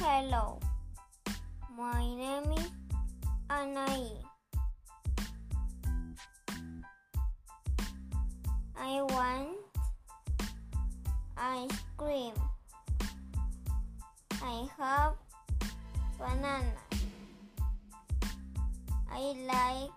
Hello. My name is Anai. I want ice cream. I have banana. I like